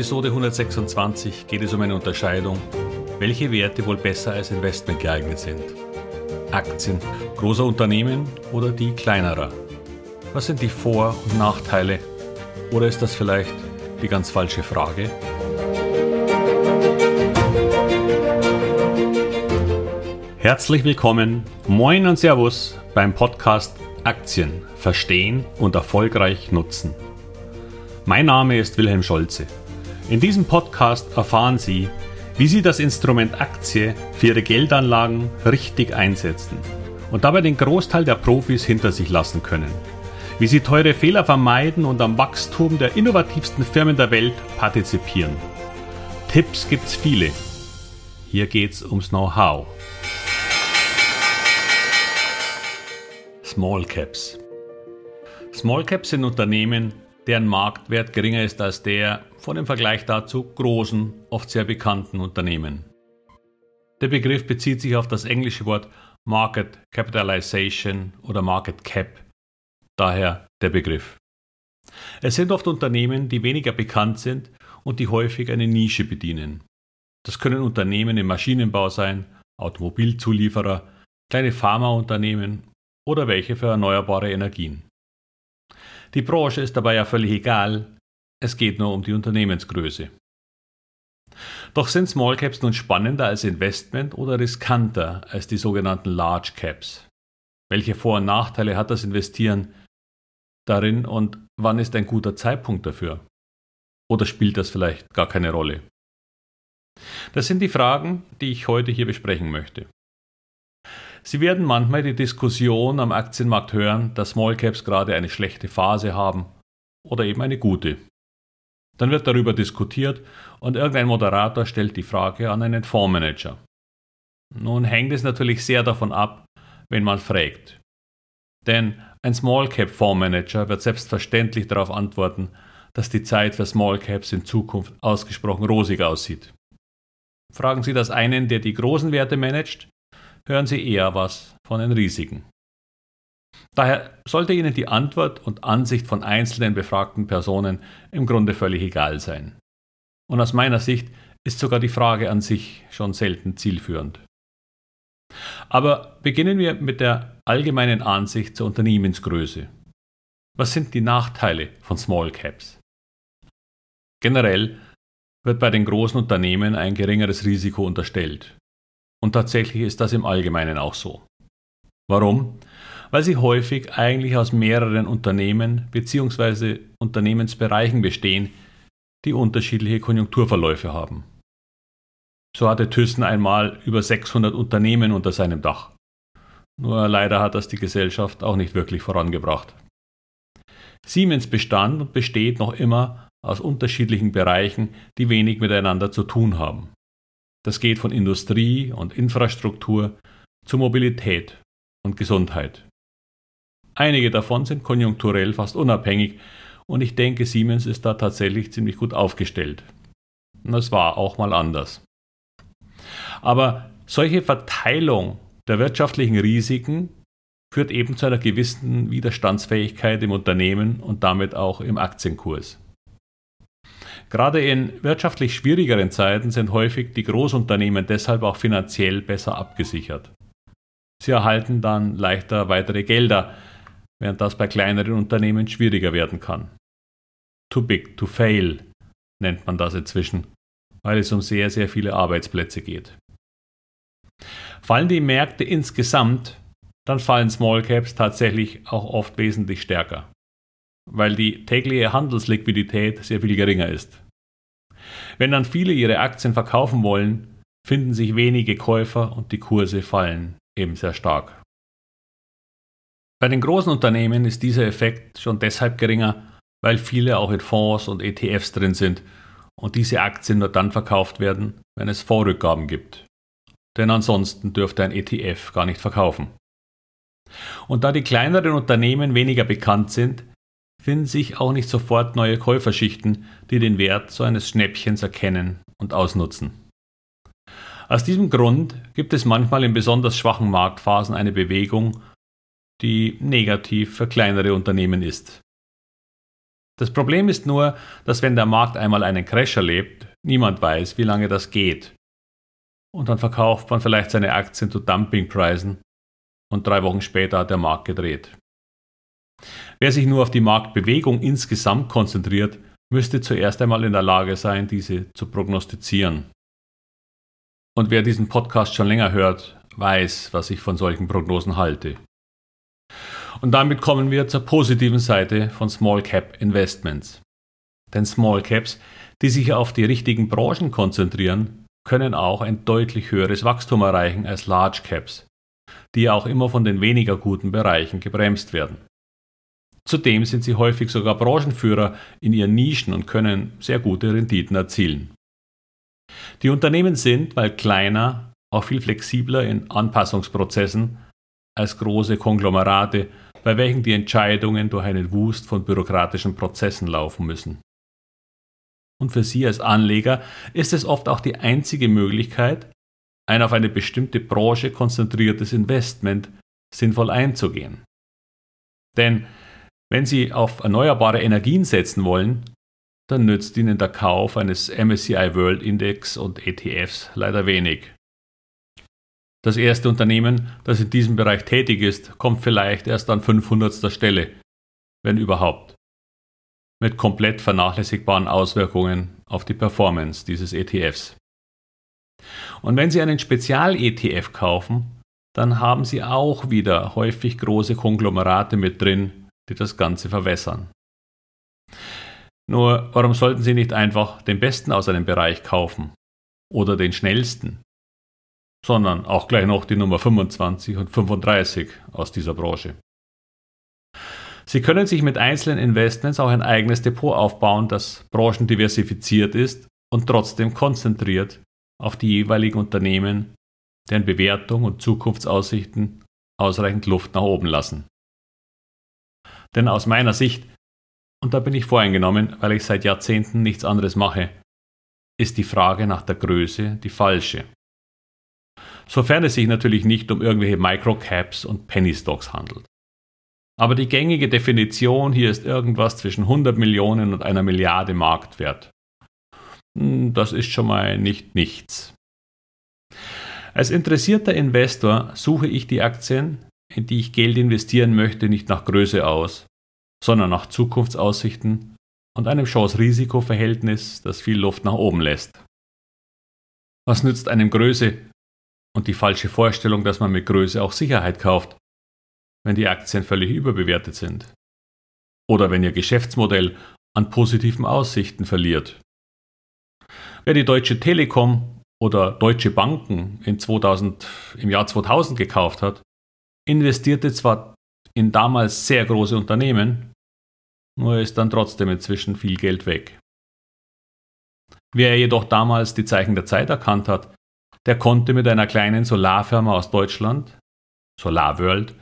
Episode 126 geht es um eine Unterscheidung, welche Werte wohl besser als Investment geeignet sind. Aktien großer Unternehmen oder die kleinerer? Was sind die Vor- und Nachteile? Oder ist das vielleicht die ganz falsche Frage? Herzlich willkommen, moin und Servus beim Podcast Aktien verstehen und erfolgreich nutzen. Mein Name ist Wilhelm Scholze. In diesem Podcast erfahren Sie, wie Sie das Instrument Aktie für Ihre Geldanlagen richtig einsetzen und dabei den Großteil der Profis hinter sich lassen können. Wie Sie teure Fehler vermeiden und am Wachstum der innovativsten Firmen der Welt partizipieren. Tipps gibt's viele. Hier geht's ums Know-how. Small Caps. Small Caps sind Unternehmen, deren Marktwert geringer ist als der von dem Vergleich dazu großen, oft sehr bekannten Unternehmen. Der Begriff bezieht sich auf das englische Wort Market Capitalization oder Market Cap, daher der Begriff. Es sind oft Unternehmen, die weniger bekannt sind und die häufig eine Nische bedienen. Das können Unternehmen im Maschinenbau sein, Automobilzulieferer, kleine Pharmaunternehmen oder welche für erneuerbare Energien. Die Branche ist dabei ja völlig egal, es geht nur um die Unternehmensgröße. Doch sind Small Caps nun spannender als Investment oder riskanter als die sogenannten Large Caps? Welche Vor- und Nachteile hat das Investieren darin und wann ist ein guter Zeitpunkt dafür? Oder spielt das vielleicht gar keine Rolle? Das sind die Fragen, die ich heute hier besprechen möchte. Sie werden manchmal die Diskussion am Aktienmarkt hören, dass Small Caps gerade eine schlechte Phase haben oder eben eine gute. Dann wird darüber diskutiert und irgendein Moderator stellt die Frage an einen Fondsmanager. Nun hängt es natürlich sehr davon ab, wenn man fragt. Denn ein Small Cap Fondsmanager wird selbstverständlich darauf antworten, dass die Zeit für Small Caps in Zukunft ausgesprochen rosig aussieht. Fragen Sie das einen, der die großen Werte managt, hören Sie eher was von den Risiken. Daher sollte Ihnen die Antwort und Ansicht von einzelnen befragten Personen im Grunde völlig egal sein. Und aus meiner Sicht ist sogar die Frage an sich schon selten zielführend. Aber beginnen wir mit der allgemeinen Ansicht zur Unternehmensgröße. Was sind die Nachteile von Small Caps? Generell wird bei den großen Unternehmen ein geringeres Risiko unterstellt. Und tatsächlich ist das im Allgemeinen auch so. Warum? Weil sie häufig eigentlich aus mehreren Unternehmen bzw. Unternehmensbereichen bestehen, die unterschiedliche Konjunkturverläufe haben. So hatte Thyssen einmal über 600 Unternehmen unter seinem Dach. Nur leider hat das die Gesellschaft auch nicht wirklich vorangebracht. Siemens bestand und besteht noch immer aus unterschiedlichen Bereichen, die wenig miteinander zu tun haben. Das geht von Industrie und Infrastruktur zu Mobilität und Gesundheit. Einige davon sind konjunkturell fast unabhängig und ich denke, Siemens ist da tatsächlich ziemlich gut aufgestellt. Das war auch mal anders. Aber solche Verteilung der wirtschaftlichen Risiken führt eben zu einer gewissen Widerstandsfähigkeit im Unternehmen und damit auch im Aktienkurs. Gerade in wirtschaftlich schwierigeren Zeiten sind häufig die Großunternehmen deshalb auch finanziell besser abgesichert. Sie erhalten dann leichter weitere Gelder, während das bei kleineren Unternehmen schwieriger werden kann. Too big to fail nennt man das inzwischen, weil es um sehr, sehr viele Arbeitsplätze geht. Fallen die Märkte insgesamt, dann fallen Small Caps tatsächlich auch oft wesentlich stärker weil die tägliche Handelsliquidität sehr viel geringer ist. Wenn dann viele ihre Aktien verkaufen wollen, finden sich wenige Käufer und die Kurse fallen eben sehr stark. Bei den großen Unternehmen ist dieser Effekt schon deshalb geringer, weil viele auch in Fonds und ETFs drin sind und diese Aktien nur dann verkauft werden, wenn es Vorrückgaben gibt. Denn ansonsten dürfte ein ETF gar nicht verkaufen. Und da die kleineren Unternehmen weniger bekannt sind, finden sich auch nicht sofort neue Käuferschichten, die den Wert so eines Schnäppchens erkennen und ausnutzen. Aus diesem Grund gibt es manchmal in besonders schwachen Marktphasen eine Bewegung, die negativ für kleinere Unternehmen ist. Das Problem ist nur, dass wenn der Markt einmal einen Crash erlebt, niemand weiß, wie lange das geht. Und dann verkauft man vielleicht seine Aktien zu Dumpingpreisen und drei Wochen später hat der Markt gedreht. Wer sich nur auf die Marktbewegung insgesamt konzentriert, müsste zuerst einmal in der Lage sein, diese zu prognostizieren. Und wer diesen Podcast schon länger hört, weiß, was ich von solchen Prognosen halte. Und damit kommen wir zur positiven Seite von Small Cap Investments. Denn Small Caps, die sich auf die richtigen Branchen konzentrieren, können auch ein deutlich höheres Wachstum erreichen als Large Caps, die auch immer von den weniger guten Bereichen gebremst werden. Zudem sind sie häufig sogar Branchenführer in ihren Nischen und können sehr gute Renditen erzielen. Die Unternehmen sind, weil kleiner, auch viel flexibler in Anpassungsprozessen als große Konglomerate, bei welchen die Entscheidungen durch einen Wust von bürokratischen Prozessen laufen müssen. Und für Sie als Anleger ist es oft auch die einzige Möglichkeit, ein auf eine bestimmte Branche konzentriertes Investment sinnvoll einzugehen. Denn wenn Sie auf erneuerbare Energien setzen wollen, dann nützt Ihnen der Kauf eines MSCI World Index und ETFs leider wenig. Das erste Unternehmen, das in diesem Bereich tätig ist, kommt vielleicht erst an 500. Stelle, wenn überhaupt, mit komplett vernachlässigbaren Auswirkungen auf die Performance dieses ETFs. Und wenn Sie einen Spezial-ETF kaufen, dann haben Sie auch wieder häufig große Konglomerate mit drin, die das Ganze verwässern. Nur, warum sollten Sie nicht einfach den Besten aus einem Bereich kaufen? Oder den schnellsten? Sondern auch gleich noch die Nummer 25 und 35 aus dieser Branche. Sie können sich mit einzelnen Investments auch ein eigenes Depot aufbauen, das branchendiversifiziert ist und trotzdem konzentriert auf die jeweiligen Unternehmen, deren Bewertung und Zukunftsaussichten ausreichend Luft nach oben lassen. Denn aus meiner Sicht, und da bin ich voreingenommen, weil ich seit Jahrzehnten nichts anderes mache, ist die Frage nach der Größe die falsche sofern es sich natürlich nicht um irgendwelche Microcaps und Penny Stocks handelt. Aber die gängige Definition hier ist irgendwas zwischen 100 Millionen und einer Milliarde Marktwert. Hm, das ist schon mal nicht nichts. Als interessierter Investor suche ich die Aktien, in die ich Geld investieren möchte, nicht nach Größe aus, sondern nach Zukunftsaussichten und einem Chance-Risiko-Verhältnis, das viel Luft nach oben lässt. Was nützt einem Größe, und die falsche Vorstellung, dass man mit Größe auch Sicherheit kauft, wenn die Aktien völlig überbewertet sind. Oder wenn ihr Geschäftsmodell an positiven Aussichten verliert. Wer die Deutsche Telekom oder Deutsche Banken in 2000, im Jahr 2000 gekauft hat, investierte zwar in damals sehr große Unternehmen, nur ist dann trotzdem inzwischen viel Geld weg. Wer jedoch damals die Zeichen der Zeit erkannt hat, der konnte mit einer kleinen Solarfirma aus Deutschland, SolarWorld,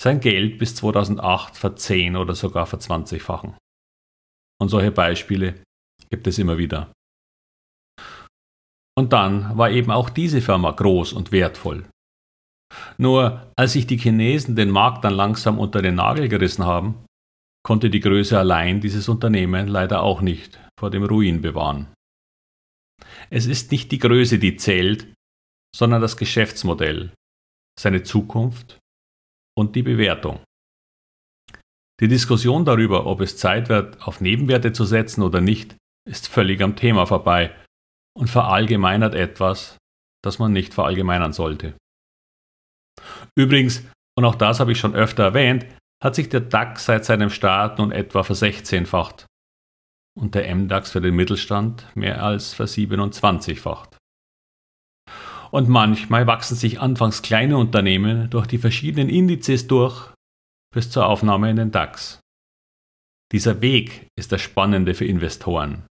sein Geld bis 2008 verzehn oder sogar verzwanzigfachen. Und solche Beispiele gibt es immer wieder. Und dann war eben auch diese Firma groß und wertvoll. Nur als sich die Chinesen den Markt dann langsam unter den Nagel gerissen haben, konnte die Größe allein dieses Unternehmen leider auch nicht vor dem Ruin bewahren. Es ist nicht die Größe, die zählt, sondern das Geschäftsmodell, seine Zukunft und die Bewertung. Die Diskussion darüber, ob es Zeit wird, auf Nebenwerte zu setzen oder nicht, ist völlig am Thema vorbei und verallgemeinert etwas, das man nicht verallgemeinern sollte. Übrigens, und auch das habe ich schon öfter erwähnt, hat sich der DAX seit seinem Start nun etwa versechzehnfacht und der MDAX für den Mittelstand mehr als versiebenundzwanzigfacht. Und manchmal wachsen sich anfangs kleine Unternehmen durch die verschiedenen Indizes durch bis zur Aufnahme in den DAX. Dieser Weg ist das Spannende für Investoren,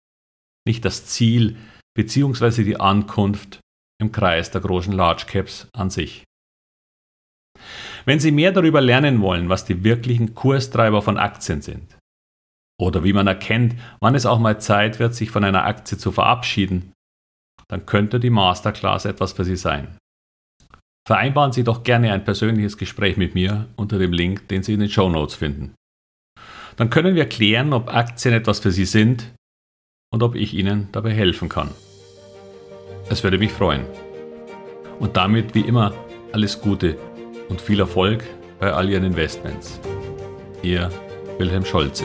nicht das Ziel bzw. die Ankunft im Kreis der großen Large Caps an sich. Wenn Sie mehr darüber lernen wollen, was die wirklichen Kurstreiber von Aktien sind, oder wie man erkennt, wann es auch mal Zeit wird, sich von einer Aktie zu verabschieden, dann könnte die Masterclass etwas für Sie sein. Vereinbaren Sie doch gerne ein persönliches Gespräch mit mir unter dem Link, den Sie in den Show Notes finden. Dann können wir klären, ob Aktien etwas für Sie sind und ob ich Ihnen dabei helfen kann. Es würde mich freuen. Und damit wie immer alles Gute und viel Erfolg bei all Ihren Investments. Ihr Wilhelm Scholze.